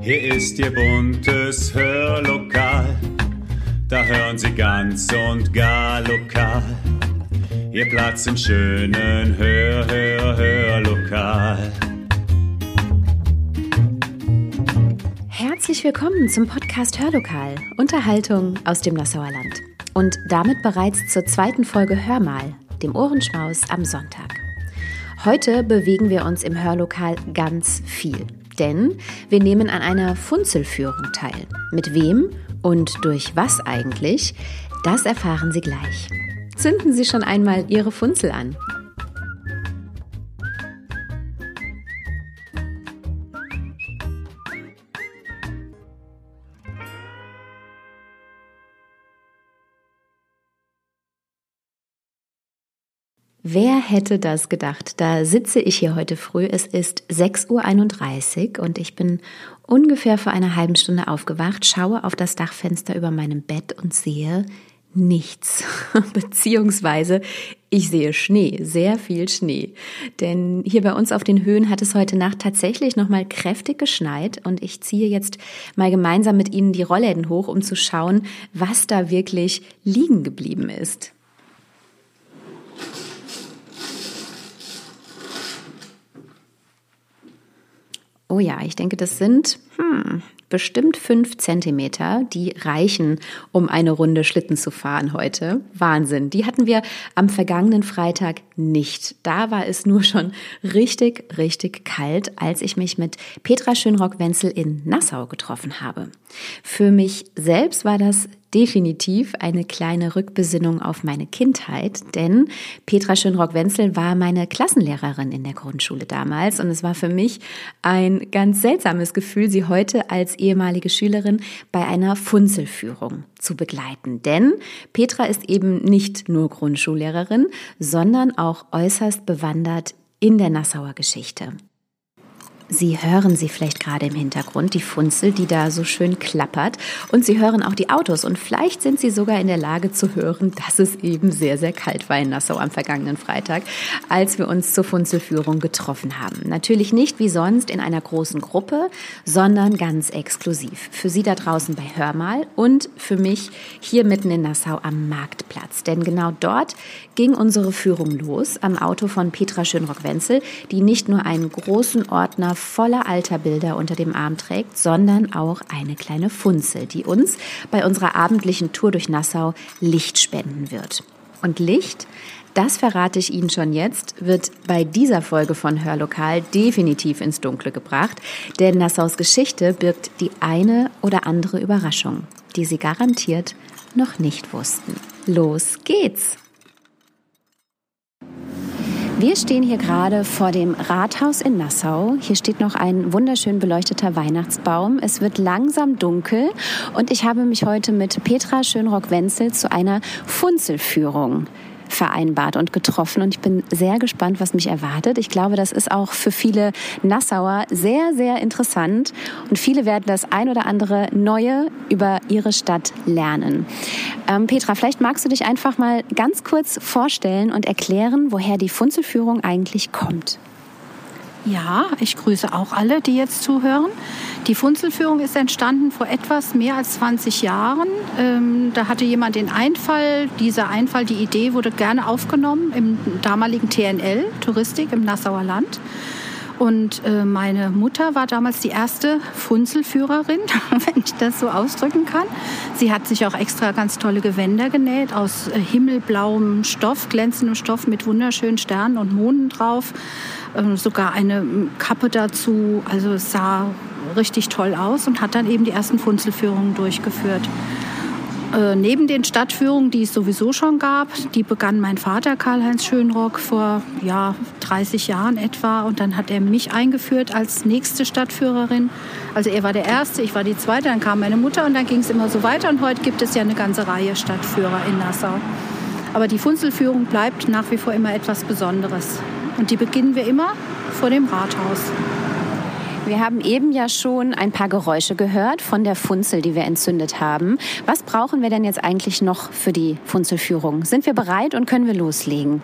Hier ist Ihr buntes Hörlokal. Da hören Sie ganz und gar lokal. Ihr Platz im schönen Hör, Hör, Hörlokal. Herzlich willkommen zum Podcast Hörlokal. Unterhaltung aus dem Nassauer Land. Und damit bereits zur zweiten Folge Hör mal, dem Ohrenschmaus am Sonntag. Heute bewegen wir uns im Hörlokal ganz viel, denn wir nehmen an einer Funzelführung teil. Mit wem und durch was eigentlich, das erfahren Sie gleich. Zünden Sie schon einmal Ihre Funzel an. Wer hätte das gedacht? Da sitze ich hier heute früh. Es ist 6.31 Uhr und ich bin ungefähr vor einer halben Stunde aufgewacht, schaue auf das Dachfenster über meinem Bett und sehe nichts. Beziehungsweise ich sehe Schnee, sehr viel Schnee. Denn hier bei uns auf den Höhen hat es heute Nacht tatsächlich nochmal kräftig geschneit und ich ziehe jetzt mal gemeinsam mit Ihnen die Rollläden hoch, um zu schauen, was da wirklich liegen geblieben ist. Oh ja, ich denke, das sind hm, bestimmt fünf Zentimeter, die reichen, um eine Runde Schlitten zu fahren heute. Wahnsinn. Die hatten wir am vergangenen Freitag nicht. Da war es nur schon richtig, richtig kalt, als ich mich mit Petra Schönrock-Wenzel in Nassau getroffen habe. Für mich selbst war das definitiv eine kleine Rückbesinnung auf meine Kindheit, denn Petra Schönrock-Wenzel war meine Klassenlehrerin in der Grundschule damals und es war für mich ein ganz seltsames Gefühl, sie heute als ehemalige Schülerin bei einer Funzelführung zu begleiten. Denn Petra ist eben nicht nur Grundschullehrerin, sondern auch äußerst bewandert in der Nassauer Geschichte. Sie hören sie vielleicht gerade im Hintergrund, die Funzel, die da so schön klappert. Und Sie hören auch die Autos. Und vielleicht sind Sie sogar in der Lage zu hören, dass es eben sehr, sehr kalt war in Nassau am vergangenen Freitag, als wir uns zur Funzelführung getroffen haben. Natürlich nicht wie sonst in einer großen Gruppe, sondern ganz exklusiv. Für Sie da draußen bei Hörmal und für mich hier mitten in Nassau am Marktplatz. Denn genau dort ging unsere Führung los am Auto von Petra Schönrock-Wenzel, die nicht nur einen großen Ordner voller alter Bilder unter dem Arm trägt, sondern auch eine kleine Funzel, die uns bei unserer abendlichen Tour durch Nassau Licht spenden wird. Und Licht, das verrate ich Ihnen schon jetzt, wird bei dieser Folge von Hörlokal definitiv ins Dunkle gebracht, denn Nassaus Geschichte birgt die eine oder andere Überraschung, die Sie garantiert noch nicht wussten. Los geht's! Wir stehen hier gerade vor dem Rathaus in Nassau. Hier steht noch ein wunderschön beleuchteter Weihnachtsbaum. Es wird langsam dunkel und ich habe mich heute mit Petra Schönrock-Wenzel zu einer Funzelführung vereinbart und getroffen. Und ich bin sehr gespannt, was mich erwartet. Ich glaube, das ist auch für viele Nassauer sehr, sehr interessant. Und viele werden das ein oder andere Neue über ihre Stadt lernen. Ähm, Petra, vielleicht magst du dich einfach mal ganz kurz vorstellen und erklären, woher die Funzelführung eigentlich kommt. Ja, ich grüße auch alle, die jetzt zuhören. Die Funzelführung ist entstanden vor etwas mehr als 20 Jahren. Ähm, da hatte jemand den Einfall. Dieser Einfall, die Idee wurde gerne aufgenommen im damaligen TNL, Touristik im Nassauer Land. Und äh, meine Mutter war damals die erste Funzelführerin, wenn ich das so ausdrücken kann. Sie hat sich auch extra ganz tolle Gewänder genäht aus äh, himmelblauem Stoff, glänzendem Stoff mit wunderschönen Sternen und Monden drauf. Ähm, sogar eine Kappe dazu. Also es sah richtig toll aus und hat dann eben die ersten Funzelführungen durchgeführt. Äh, neben den Stadtführungen, die es sowieso schon gab, die begann mein Vater Karl-Heinz Schönrock vor ja, 30 Jahren etwa und dann hat er mich eingeführt als nächste Stadtführerin. Also er war der Erste, ich war die Zweite, dann kam meine Mutter und dann ging es immer so weiter und heute gibt es ja eine ganze Reihe Stadtführer in Nassau. Aber die Funzelführung bleibt nach wie vor immer etwas Besonderes. Und die beginnen wir immer vor dem Rathaus. Wir haben eben ja schon ein paar Geräusche gehört von der Funzel, die wir entzündet haben. Was brauchen wir denn jetzt eigentlich noch für die Funzelführung? Sind wir bereit und können wir loslegen?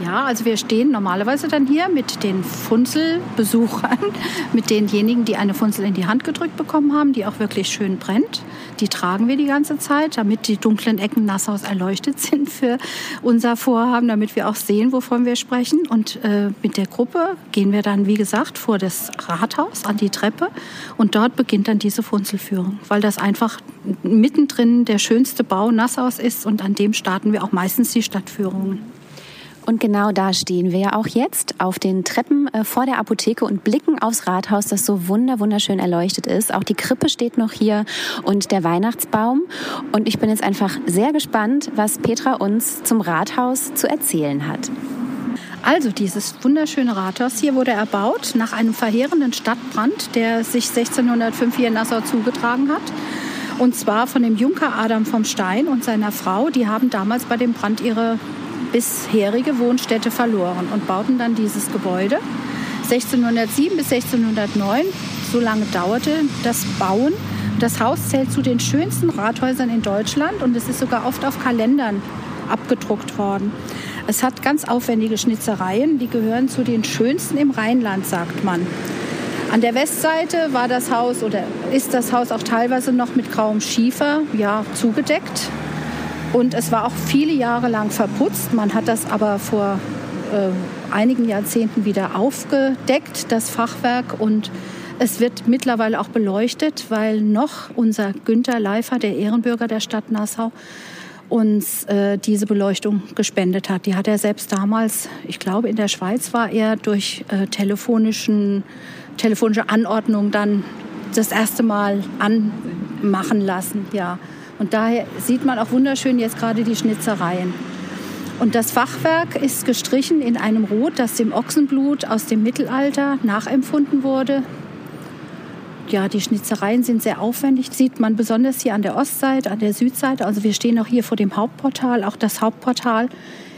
Ja, also wir stehen normalerweise dann hier mit den Funzelbesuchern, mit denjenigen, die eine Funzel in die Hand gedrückt bekommen haben, die auch wirklich schön brennt. Die tragen wir die ganze Zeit, damit die dunklen Ecken Nassaus erleuchtet sind für unser Vorhaben, damit wir auch sehen, wovon wir sprechen. Und äh, mit der Gruppe gehen wir dann, wie gesagt, vor das Rathaus an die Treppe und dort beginnt dann diese Funzelführung, weil das einfach mittendrin der schönste Bau Nassaus ist und an dem starten wir auch meistens die Stadtführungen. Und genau da stehen wir ja auch jetzt auf den Treppen äh, vor der Apotheke und blicken aufs Rathaus, das so wunder wunderschön erleuchtet ist. Auch die Krippe steht noch hier und der Weihnachtsbaum. Und ich bin jetzt einfach sehr gespannt, was Petra uns zum Rathaus zu erzählen hat. Also dieses wunderschöne Rathaus hier wurde erbaut nach einem verheerenden Stadtbrand, der sich 1605 hier in Nassau zugetragen hat. Und zwar von dem Junker Adam vom Stein und seiner Frau. Die haben damals bei dem Brand ihre bisherige Wohnstätte verloren und bauten dann dieses Gebäude. 1607 bis 1609, so lange dauerte das Bauen. Das Haus zählt zu den schönsten Rathäusern in Deutschland und es ist sogar oft auf Kalendern abgedruckt worden. Es hat ganz aufwendige Schnitzereien, die gehören zu den schönsten im Rheinland, sagt man. An der Westseite war das Haus oder ist das Haus auch teilweise noch mit grauem Schiefer ja, zugedeckt. Und es war auch viele Jahre lang verputzt. Man hat das aber vor äh, einigen Jahrzehnten wieder aufgedeckt, das Fachwerk. Und es wird mittlerweile auch beleuchtet, weil noch unser Günther Leifer, der Ehrenbürger der Stadt Nassau, uns äh, diese Beleuchtung gespendet hat. Die hat er selbst damals, ich glaube in der Schweiz war er durch äh, telefonischen, telefonische Anordnung dann das erste Mal anmachen lassen. Ja. Und daher sieht man auch wunderschön jetzt gerade die Schnitzereien. Und das Fachwerk ist gestrichen in einem Rot, das dem Ochsenblut aus dem Mittelalter nachempfunden wurde. Ja, die Schnitzereien sind sehr aufwendig. Sieht man besonders hier an der Ostseite, an der Südseite. Also wir stehen auch hier vor dem Hauptportal. Auch das Hauptportal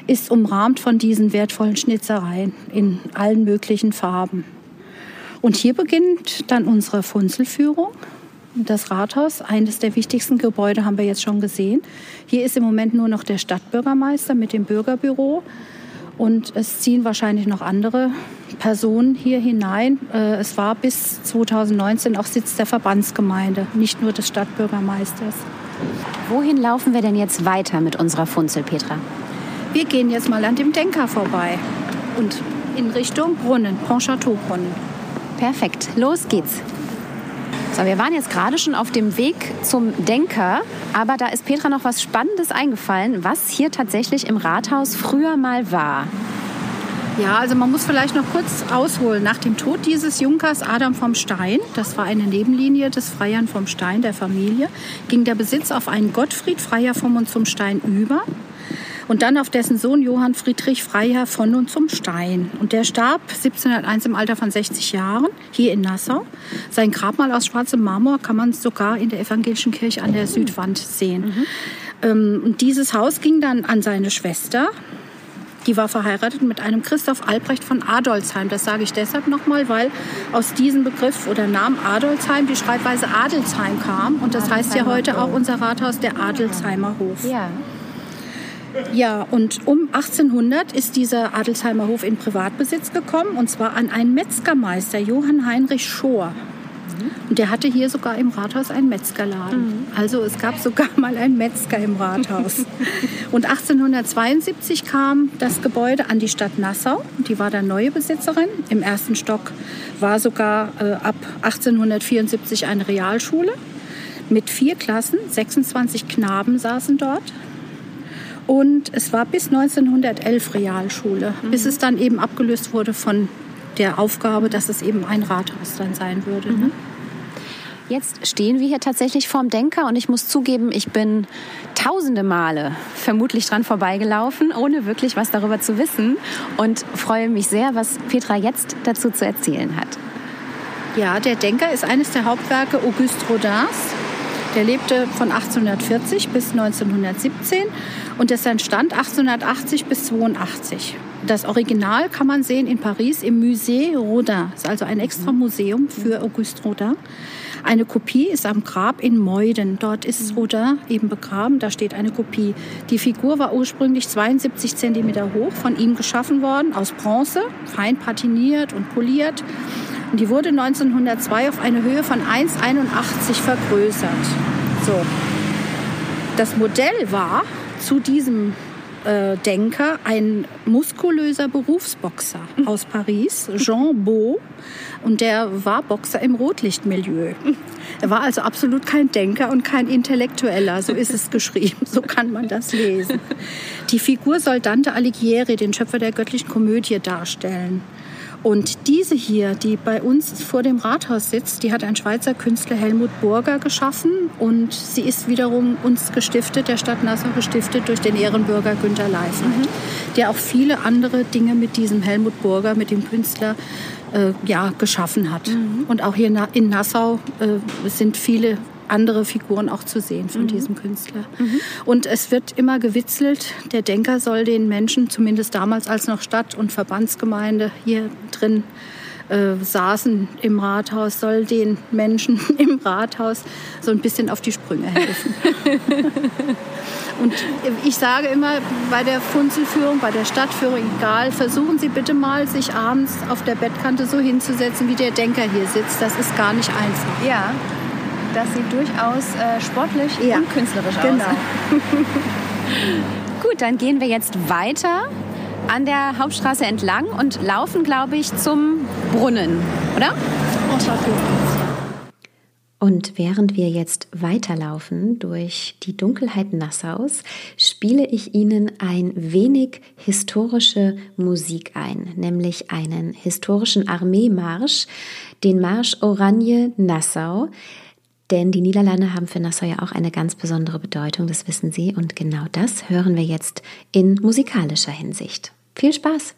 ist umrahmt von diesen wertvollen Schnitzereien in allen möglichen Farben. Und hier beginnt dann unsere Funzelführung das Rathaus, eines der wichtigsten Gebäude haben wir jetzt schon gesehen. Hier ist im Moment nur noch der Stadtbürgermeister mit dem Bürgerbüro. Und es ziehen wahrscheinlich noch andere Personen hier hinein. Äh, es war bis 2019 auch Sitz der Verbandsgemeinde, nicht nur des Stadtbürgermeisters. Wohin laufen wir denn jetzt weiter mit unserer Funzel, Petra? Wir gehen jetzt mal an dem Denker vorbei und in Richtung Brunnen, Pontchâteau-Brunnen. Perfekt, los geht's. So, wir waren jetzt gerade schon auf dem Weg zum Denker, aber da ist Petra noch was Spannendes eingefallen, was hier tatsächlich im Rathaus früher mal war. Ja, also man muss vielleicht noch kurz ausholen. Nach dem Tod dieses Junkers Adam vom Stein, das war eine Nebenlinie des Freiern vom Stein der Familie, ging der Besitz auf einen Gottfried Freier vom und zum Stein über und dann auf dessen Sohn Johann Friedrich Freiherr von und zum Stein. Und der starb 1701 im Alter von 60 Jahren hier in Nassau. Sein Grabmal aus schwarzem Marmor kann man sogar in der evangelischen Kirche an der Südwand sehen. Mhm. Ähm, und dieses Haus ging dann an seine Schwester, die war verheiratet mit einem Christoph Albrecht von Adolzheim. Das sage ich deshalb nochmal, weil aus diesem Begriff oder Namen Adolzheim die Schreibweise Adelsheim kam. Und das heißt ja heute auch unser Rathaus der Adelsheimer Hof. Ja. Ja, und um 1800 ist dieser Adelsheimer Hof in Privatbesitz gekommen und zwar an einen Metzgermeister, Johann Heinrich Schohr. Und der hatte hier sogar im Rathaus einen Metzgerladen. Mhm. Also es gab sogar mal einen Metzger im Rathaus. und 1872 kam das Gebäude an die Stadt Nassau. Die war dann neue Besitzerin. Im ersten Stock war sogar äh, ab 1874 eine Realschule mit vier Klassen. 26 Knaben saßen dort. Und es war bis 1911 Realschule, mhm. bis es dann eben abgelöst wurde von der Aufgabe, dass es eben ein Rathaus dann sein würde. Ne? Mhm. Jetzt stehen wir hier tatsächlich vorm Denker und ich muss zugeben, ich bin tausende Male vermutlich dran vorbeigelaufen, ohne wirklich was darüber zu wissen und freue mich sehr, was Petra jetzt dazu zu erzählen hat. Ja, der Denker ist eines der Hauptwerke Auguste Rodins. Der lebte von 1840 bis 1917 und es entstand 1880 bis 82. das Original kann man sehen in Paris im Musée Rodin. Das ist also ein extra Museum für Auguste Rodin. Eine Kopie ist am Grab in Meuden. Dort ist Rodin eben begraben. Da steht eine Kopie. Die Figur war ursprünglich 72 Zentimeter hoch, von ihm geschaffen worden, aus Bronze, fein patiniert und poliert. Und die wurde 1902 auf eine Höhe von 1,81 vergrößert. So. Das Modell war zu diesem äh, Denker, ein muskulöser Berufsboxer aus Paris, Jean Beau. Und der war Boxer im Rotlichtmilieu. Er war also absolut kein Denker und kein Intellektueller, so ist es geschrieben, so kann man das lesen. Die Figur soll Dante Alighieri, den Schöpfer der göttlichen Komödie, darstellen. Und diese hier, die bei uns vor dem Rathaus sitzt, die hat ein Schweizer Künstler Helmut Burger geschaffen und sie ist wiederum uns gestiftet, der Stadt Nassau gestiftet durch den Ehrenbürger Günter Leifert, mhm. der auch viele andere Dinge mit diesem Helmut Burger, mit dem Künstler, äh, ja, geschaffen hat. Mhm. Und auch hier in Nassau äh, sind viele andere Figuren auch zu sehen von mhm. diesem Künstler. Mhm. Und es wird immer gewitzelt, der Denker soll den Menschen, zumindest damals als noch Stadt- und Verbandsgemeinde hier drin äh, saßen im Rathaus, soll den Menschen im Rathaus so ein bisschen auf die Sprünge helfen. Und ich sage immer bei der Funzelführung, bei der Stadtführung, egal, versuchen Sie bitte mal, sich abends auf der Bettkante so hinzusetzen, wie der Denker hier sitzt. Das ist gar nicht einfach. Ja das sieht durchaus äh, sportlich ja, und künstlerisch genau. aus. Gut, dann gehen wir jetzt weiter an der Hauptstraße entlang und laufen, glaube ich, zum Brunnen, oder? Und während wir jetzt weiterlaufen durch die Dunkelheit Nassaus, spiele ich Ihnen ein wenig historische Musik ein, nämlich einen historischen Armeemarsch, den Marsch Oranje Nassau, denn die Niederlande haben für Nassau ja auch eine ganz besondere Bedeutung, das wissen Sie. Und genau das hören wir jetzt in musikalischer Hinsicht. Viel Spaß!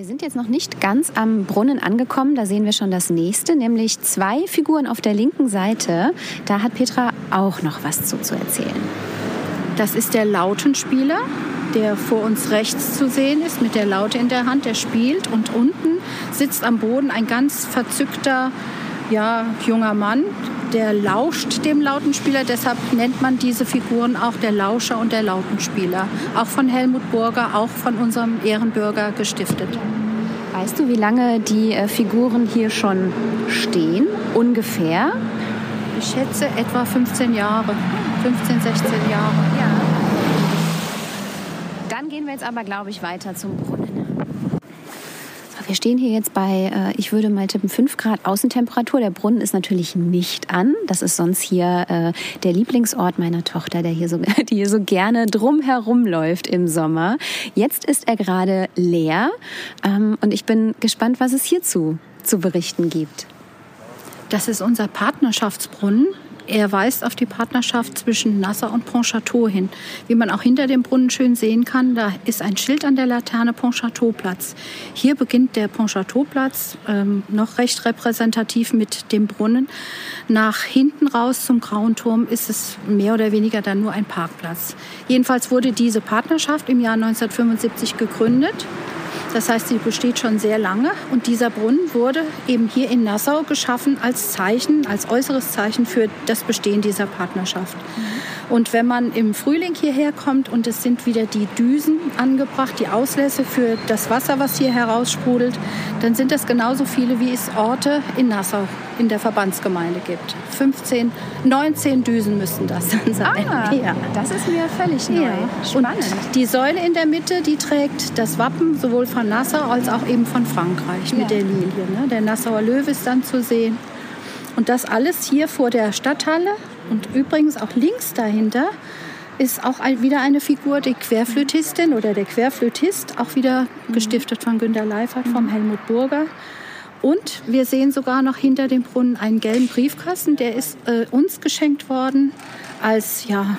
Wir sind jetzt noch nicht ganz am Brunnen angekommen. Da sehen wir schon das nächste, nämlich zwei Figuren auf der linken Seite. Da hat Petra auch noch was zu, zu erzählen. Das ist der Lautenspieler, der vor uns rechts zu sehen ist, mit der Laute in der Hand. Der spielt und unten sitzt am Boden ein ganz verzückter ja, junger Mann, der lauscht dem Lautenspieler. Deshalb nennt man diese Figuren auch der Lauscher und der Lautenspieler. Auch von Helmut Burger, auch von unserem Ehrenbürger gestiftet. Weißt du, wie lange die äh, Figuren hier schon stehen? Ungefähr? Ich schätze etwa 15 Jahre. 15, 16 Jahre. Ja. Dann gehen wir jetzt aber, glaube ich, weiter zum Brunnen. Wir stehen hier jetzt bei, äh, ich würde mal tippen, 5 Grad Außentemperatur. Der Brunnen ist natürlich nicht an. Das ist sonst hier äh, der Lieblingsort meiner Tochter, der hier so, die hier so gerne drumherum läuft im Sommer. Jetzt ist er gerade leer ähm, und ich bin gespannt, was es hierzu zu berichten gibt. Das ist unser Partnerschaftsbrunnen. Er weist auf die Partnerschaft zwischen Nassau und Pontchâteau hin. Wie man auch hinter dem Brunnen schön sehen kann, da ist ein Schild an der Laterne Pontchâteau-Platz. Hier beginnt der Pontchâteau-Platz, ähm, noch recht repräsentativ mit dem Brunnen. Nach hinten raus zum Grauen Turm ist es mehr oder weniger dann nur ein Parkplatz. Jedenfalls wurde diese Partnerschaft im Jahr 1975 gegründet. Das heißt, sie besteht schon sehr lange und dieser Brunnen wurde eben hier in Nassau geschaffen als Zeichen, als äußeres Zeichen für das Bestehen dieser Partnerschaft. Mhm. Und wenn man im Frühling hierher kommt und es sind wieder die Düsen angebracht, die Auslässe für das Wasser, was hier heraussprudelt, dann sind das genauso viele, wie es Orte in Nassau in der Verbandsgemeinde gibt. 15, 19 Düsen müssen das dann sein. Ah, ja. Das ist mir völlig neu. Ja. Spannend. Und die Säule in der Mitte, die trägt das Wappen sowohl von Nassau als auch eben von Frankreich ja. mit der Lilie. Ne? Der Nassauer Löwe ist dann zu sehen. Und das alles hier vor der Stadthalle und übrigens auch links dahinter ist auch wieder eine Figur, die Querflötistin oder der Querflötist, auch wieder mhm. gestiftet von Günter Leifert, vom mhm. Helmut Burger. Und wir sehen sogar noch hinter dem Brunnen einen gelben Briefkasten, der ist äh, uns geschenkt worden als ja,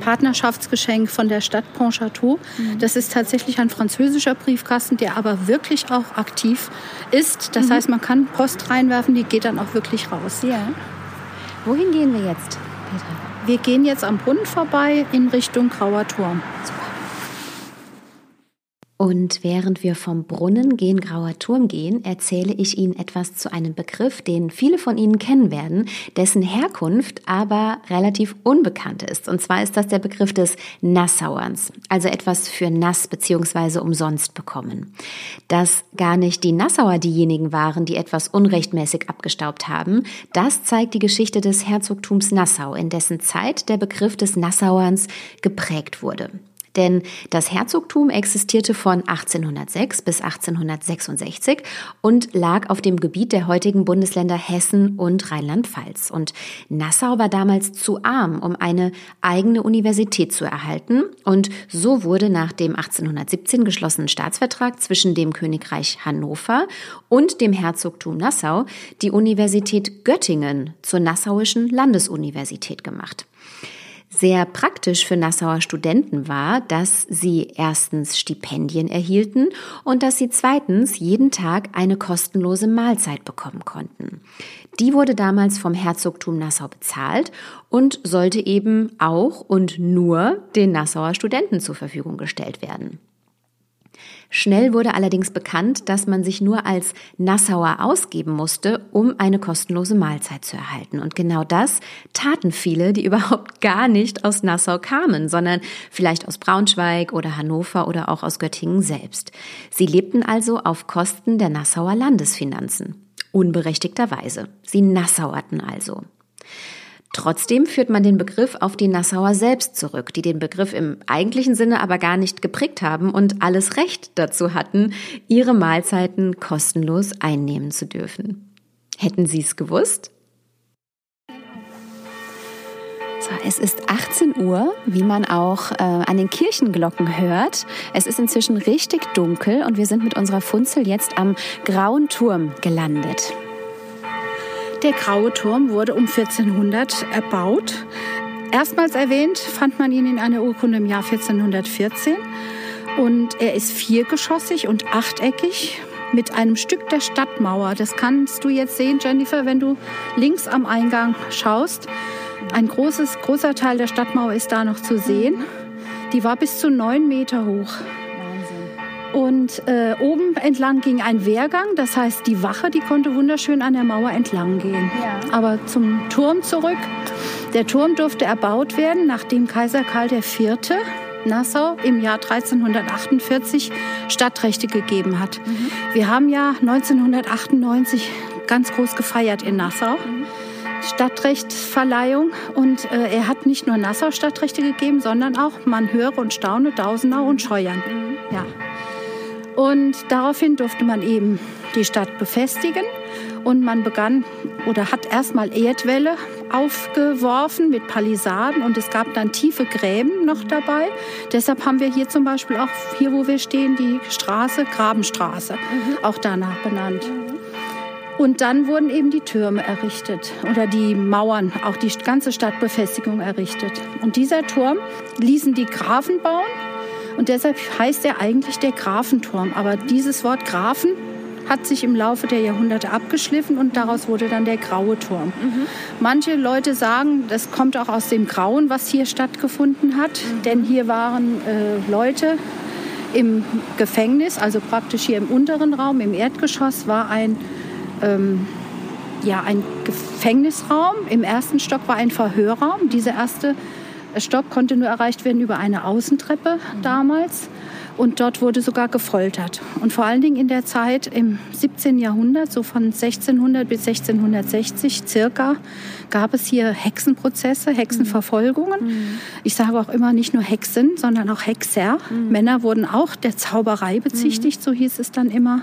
Partnerschaftsgeschenk von der Stadt Pontchâteau. Mhm. Das ist tatsächlich ein französischer Briefkasten, der aber wirklich auch aktiv ist. Das mhm. heißt, man kann Post reinwerfen, die geht dann auch wirklich raus. Ja. Wohin gehen wir jetzt, Petra? Wir gehen jetzt am Brunnen vorbei in Richtung Grauer Turm. Super. Und während wir vom Brunnen gen Grauer Turm gehen, erzähle ich Ihnen etwas zu einem Begriff, den viele von Ihnen kennen werden, dessen Herkunft aber relativ unbekannt ist. Und zwar ist das der Begriff des Nassauerns, also etwas für nass bzw. umsonst bekommen. Dass gar nicht die Nassauer diejenigen waren, die etwas unrechtmäßig abgestaubt haben, das zeigt die Geschichte des Herzogtums Nassau, in dessen Zeit der Begriff des Nassauerns geprägt wurde. Denn das Herzogtum existierte von 1806 bis 1866 und lag auf dem Gebiet der heutigen Bundesländer Hessen und Rheinland-Pfalz. Und Nassau war damals zu arm, um eine eigene Universität zu erhalten. Und so wurde nach dem 1817 geschlossenen Staatsvertrag zwischen dem Königreich Hannover und dem Herzogtum Nassau die Universität Göttingen zur Nassauischen Landesuniversität gemacht. Sehr praktisch für Nassauer Studenten war, dass sie erstens Stipendien erhielten und dass sie zweitens jeden Tag eine kostenlose Mahlzeit bekommen konnten. Die wurde damals vom Herzogtum Nassau bezahlt und sollte eben auch und nur den Nassauer Studenten zur Verfügung gestellt werden. Schnell wurde allerdings bekannt, dass man sich nur als Nassauer ausgeben musste, um eine kostenlose Mahlzeit zu erhalten. Und genau das taten viele, die überhaupt gar nicht aus Nassau kamen, sondern vielleicht aus Braunschweig oder Hannover oder auch aus Göttingen selbst. Sie lebten also auf Kosten der Nassauer Landesfinanzen. Unberechtigterweise. Sie nassauerten also. Trotzdem führt man den Begriff auf die Nassauer selbst zurück, die den Begriff im eigentlichen Sinne aber gar nicht geprägt haben und alles Recht dazu hatten, ihre Mahlzeiten kostenlos einnehmen zu dürfen. Hätten Sie es gewusst? So, es ist 18 Uhr, wie man auch äh, an den Kirchenglocken hört. Es ist inzwischen richtig dunkel und wir sind mit unserer Funzel jetzt am Grauen Turm gelandet. Der Graue Turm wurde um 1400 erbaut. Erstmals erwähnt fand man ihn in einer Urkunde im Jahr 1414. Und er ist viergeschossig und achteckig mit einem Stück der Stadtmauer. Das kannst du jetzt sehen, Jennifer, wenn du links am Eingang schaust. Ein großes, großer Teil der Stadtmauer ist da noch zu sehen. Die war bis zu neun Meter hoch. Und äh, oben entlang ging ein Wehrgang, das heißt die Wache, die konnte wunderschön an der Mauer entlang gehen. Ja. Aber zum Turm zurück. Der Turm durfte erbaut werden, nachdem Kaiser Karl IV. Nassau im Jahr 1348 Stadtrechte gegeben hat. Mhm. Wir haben ja 1998 ganz groß gefeiert in Nassau. Mhm. Stadtrechtsverleihung und äh, er hat nicht nur Nassau Stadtrechte gegeben, sondern auch man höre und staune Dausenau und Scheuern. Mhm. Ja. Und daraufhin durfte man eben die Stadt befestigen und man begann oder hat erstmal Erdwälle aufgeworfen mit Palisaden und es gab dann tiefe Gräben noch dabei. Deshalb haben wir hier zum Beispiel auch, hier wo wir stehen, die Straße Grabenstraße, mhm. auch danach benannt. Und dann wurden eben die Türme errichtet oder die Mauern, auch die ganze Stadtbefestigung errichtet. Und dieser Turm ließen die Grafen bauen und deshalb heißt er eigentlich der Grafenturm. Aber dieses Wort Grafen hat sich im Laufe der Jahrhunderte abgeschliffen und daraus wurde dann der graue Turm. Mhm. Manche Leute sagen, das kommt auch aus dem Grauen, was hier stattgefunden hat, mhm. denn hier waren äh, Leute im Gefängnis, also praktisch hier im unteren Raum, im Erdgeschoss war ein ähm, ja, ein Gefängnisraum. Im ersten Stock war ein Verhörraum. Dieser erste Stock konnte nur erreicht werden über eine Außentreppe mhm. damals. Und dort wurde sogar gefoltert. Und vor allen Dingen in der Zeit im 17. Jahrhundert, so von 1600 bis 1660 circa, gab es hier Hexenprozesse, Hexenverfolgungen. Mhm. Ich sage auch immer nicht nur Hexen, sondern auch Hexer. Mhm. Männer wurden auch der Zauberei bezichtigt, mhm. so hieß es dann immer.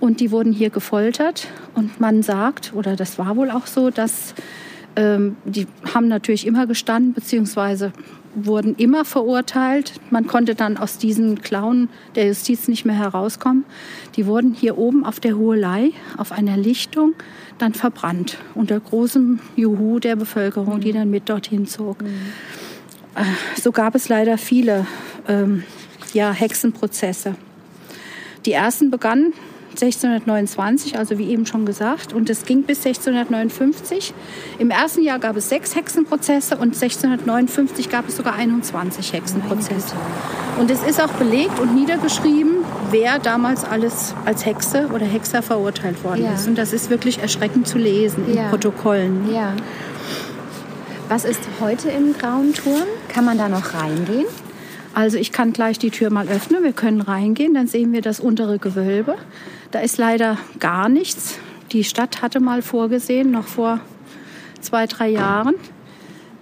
Und die wurden hier gefoltert. Und man sagt, oder das war wohl auch so, dass ähm, die haben natürlich immer gestanden, beziehungsweise wurden immer verurteilt. Man konnte dann aus diesen Klauen der Justiz nicht mehr herauskommen. Die wurden hier oben auf der Hohelei, auf einer Lichtung, dann verbrannt. Unter großem Juhu der Bevölkerung, die dann mit dorthin zog. Mhm. Äh, so gab es leider viele ähm, ja, Hexenprozesse. Die ersten begannen 1629, also wie eben schon gesagt, und es ging bis 1659. Im ersten Jahr gab es sechs Hexenprozesse und 1659 gab es sogar 21 Hexenprozesse. Und es ist auch belegt und niedergeschrieben, wer damals alles als Hexe oder Hexer verurteilt worden ja. ist. Und das ist wirklich erschreckend zu lesen in ja. Protokollen. Ja. Was ist heute im Grauen Turm? Kann man da noch reingehen? Also ich kann gleich die Tür mal öffnen. Wir können reingehen. Dann sehen wir das untere Gewölbe. Da ist leider gar nichts. Die Stadt hatte mal vorgesehen, noch vor zwei, drei Jahren,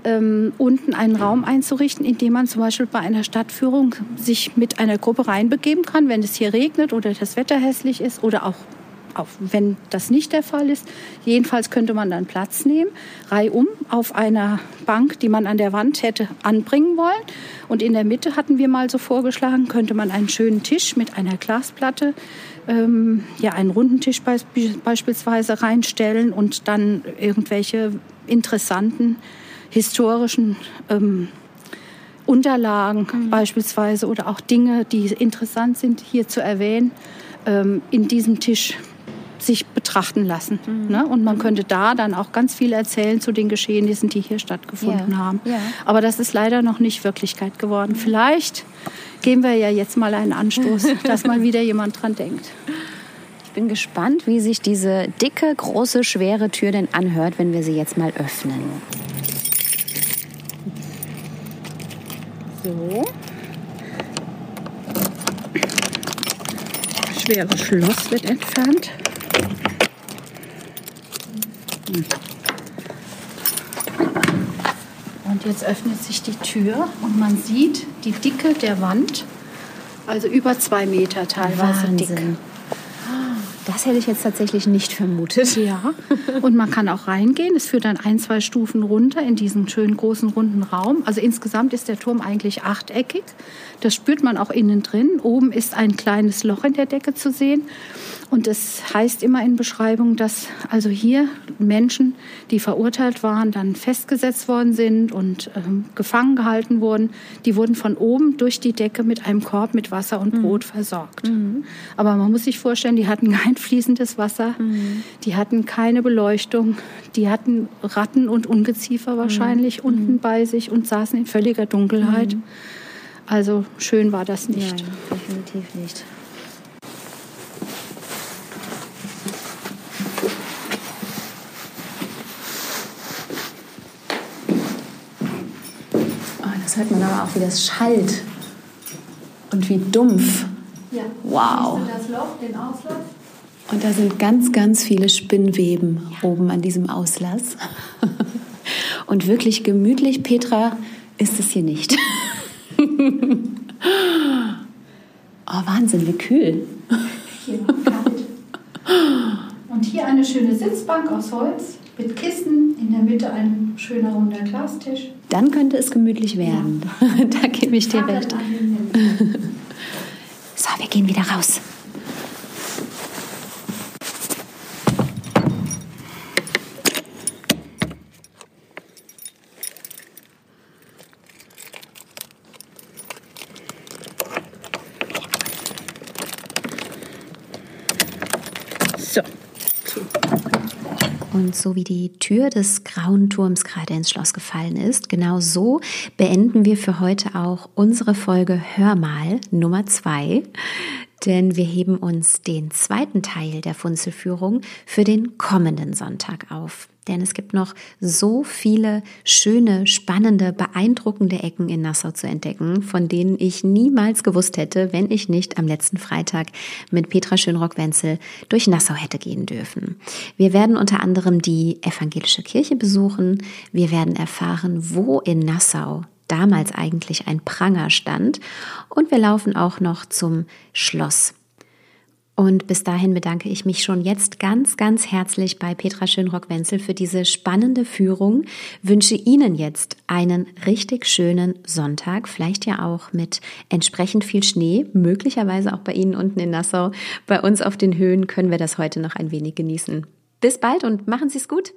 ähm, unten einen Raum einzurichten, in dem man zum Beispiel bei einer Stadtführung sich mit einer Gruppe reinbegeben kann, wenn es hier regnet oder das Wetter hässlich ist oder auch auch wenn das nicht der Fall ist. Jedenfalls könnte man dann Platz nehmen, reihum auf einer Bank, die man an der Wand hätte anbringen wollen. Und in der Mitte hatten wir mal so vorgeschlagen, könnte man einen schönen Tisch mit einer Glasplatte, ähm, ja, einen runden Tisch be beispielsweise reinstellen und dann irgendwelche interessanten historischen ähm, Unterlagen mhm. beispielsweise oder auch Dinge, die interessant sind, hier zu erwähnen, ähm, in diesem Tisch sich betrachten lassen. Mhm. Ne? Und man mhm. könnte da dann auch ganz viel erzählen zu den Geschehnissen, die hier stattgefunden ja. haben. Ja. Aber das ist leider noch nicht Wirklichkeit geworden. Mhm. Vielleicht geben wir ja jetzt mal einen Anstoß, dass mal wieder jemand dran denkt. Ich bin gespannt, wie sich diese dicke, große, schwere Tür denn anhört, wenn wir sie jetzt mal öffnen. So. schwere Schloss wird entfernt. Und jetzt öffnet sich die Tür und man sieht die Dicke der Wand, also über zwei Meter teilweise Wahnsinn. dick. Das hätte ich jetzt tatsächlich nicht vermutet. Ja. Und man kann auch reingehen. Es führt dann ein, zwei Stufen runter in diesen schönen großen runden Raum. Also insgesamt ist der Turm eigentlich achteckig. Das spürt man auch innen drin. Oben ist ein kleines Loch in der Decke zu sehen. Und es heißt immer in Beschreibung, dass also hier Menschen, die verurteilt waren, dann festgesetzt worden sind und ähm, gefangen gehalten wurden, die wurden von oben durch die Decke mit einem Korb mit Wasser und mhm. Brot mhm. versorgt. Mhm. Aber man muss sich vorstellen, die hatten kein fließendes Wasser, mhm. die hatten keine Beleuchtung, die hatten Ratten und Ungeziefer wahrscheinlich mhm. unten bei sich und saßen in völliger Dunkelheit. Mhm. Also schön war das nicht. Nein, definitiv nicht. Hört man aber auch, wie das schallt und wie dumpf. Ja. Wow. das Loch, den Auslass? Und da sind ganz, ganz viele Spinnweben ja. oben an diesem Auslass. Und wirklich gemütlich, Petra, ist es hier nicht. oh, Wahnsinn, wie kühl. Hier kalt. Und hier eine schöne Sitzbank aus Holz mit Kissen, in der Mitte ein schöner runder Glastisch. Dann könnte es gemütlich werden. Ja. da gebe ich dir recht. so, wir gehen wieder raus. Und so wie die Tür des grauen Turms gerade ins Schloss gefallen ist, genau so beenden wir für heute auch unsere Folge Hörmal Nummer zwei. Denn wir heben uns den zweiten Teil der Funzelführung für den kommenden Sonntag auf. Denn es gibt noch so viele schöne, spannende, beeindruckende Ecken in Nassau zu entdecken, von denen ich niemals gewusst hätte, wenn ich nicht am letzten Freitag mit Petra Schönrock-Wenzel durch Nassau hätte gehen dürfen. Wir werden unter anderem die evangelische Kirche besuchen. Wir werden erfahren, wo in Nassau damals eigentlich ein Pranger stand. Und wir laufen auch noch zum Schloss und bis dahin bedanke ich mich schon jetzt ganz, ganz herzlich bei Petra Schönrock-Wenzel für diese spannende Führung. Wünsche Ihnen jetzt einen richtig schönen Sonntag, vielleicht ja auch mit entsprechend viel Schnee, möglicherweise auch bei Ihnen unten in Nassau. Bei uns auf den Höhen können wir das heute noch ein wenig genießen. Bis bald und machen Sie es gut.